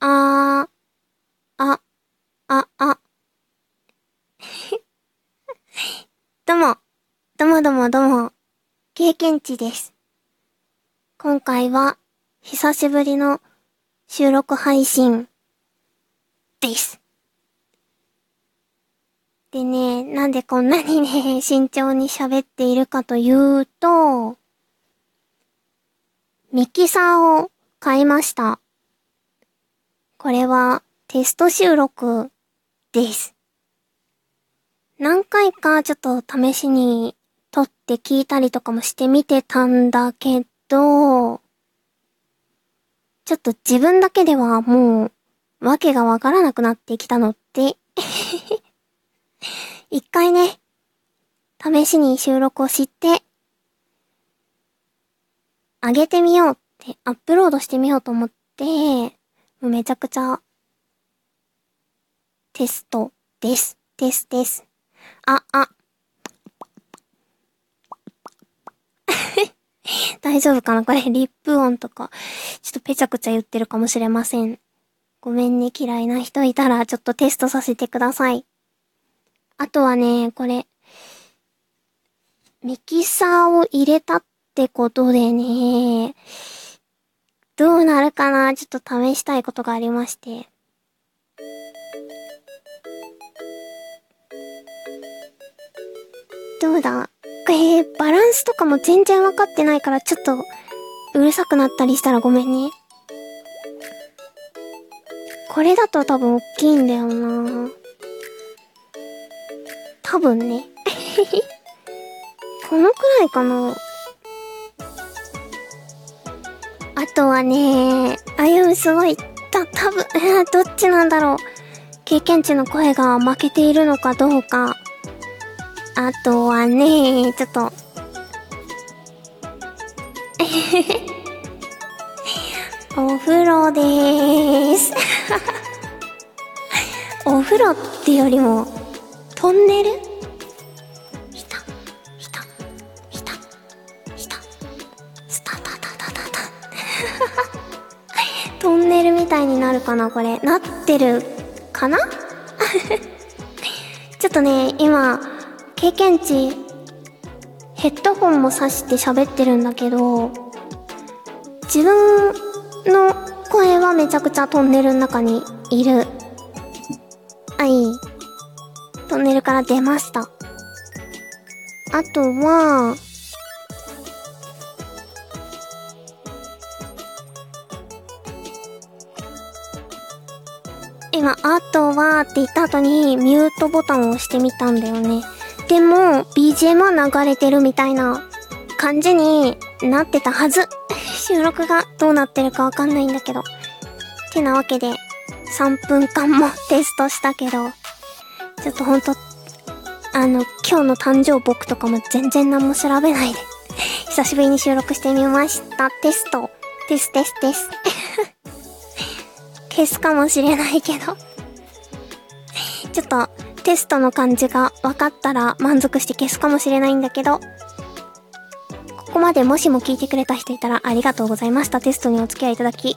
あー、あ、あ、あ。どうも、どうもどうもどうも、経験値です。今回は、久しぶりの収録配信です。でね、なんでこんなにね、慎重に喋っているかというと、ミキサーを買いました。これはテスト収録です。何回かちょっと試しに撮って聞いたりとかもしてみてたんだけど、ちょっと自分だけではもう、わけがわからなくなってきたので、一回ね、試しに収録をして、上げてみようって、アップロードしてみようと思って、もうめちゃくちゃ、テストです。テスです。あ、あ。大丈夫かな？これ、リップ音とか、ちょっとぺちゃくちゃ言ってるかもしれません。ごめんね、嫌いな人いたら、ちょっとテストさせてください。あとはね、これ、ミキサーを入れたってことでね、どうなるかな？ちょっと試したいことがありまして。どうだ？えー、バランスとかも全然わかってないから、ちょっと、うるさくなったりしたらごめんね。これだと多分大きいんだよな多分ね。このくらいかなあとはね、あゆすごい、た、多分、えー、どっちなんだろう。経験値の声が負けているのかどうか。あとはね、ちょっと。お風呂でーす。お風呂ってよりも、トンネル？トンネルみたいになるかなこれ。なってるかな？ちょっとね、今、経験値、ヘッドホンも挿して喋ってるんだけど、自分の声はめちゃくちゃトンネルの中にいる。はい。トンネルから出ました。あとは、今、あとはって言った後にミュートボタンを押してみたんだよね。でも、BGM は流れてるみたいな感じになってたはず。収録がどうなってるかわかんないんだけど。てなわけで、3分間もテストしたけど、ちょっとほんと、あの、今日の誕生僕とかも全然何も調べないで、久しぶりに収録してみました。テスト。テステステス。消すかもしれないけど。ちょっと、テストの感じが分かったら満足して消すかもしれないんだけど、ここまでもしも聞いてくれた人いたらありがとうございました。テストにお付き合いいただき。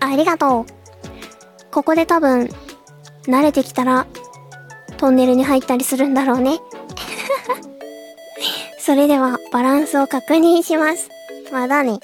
ありがとう。ここで多分、慣れてきたら、トンネルに入ったりするんだろうね。それでは、バランスを確認します。まだね。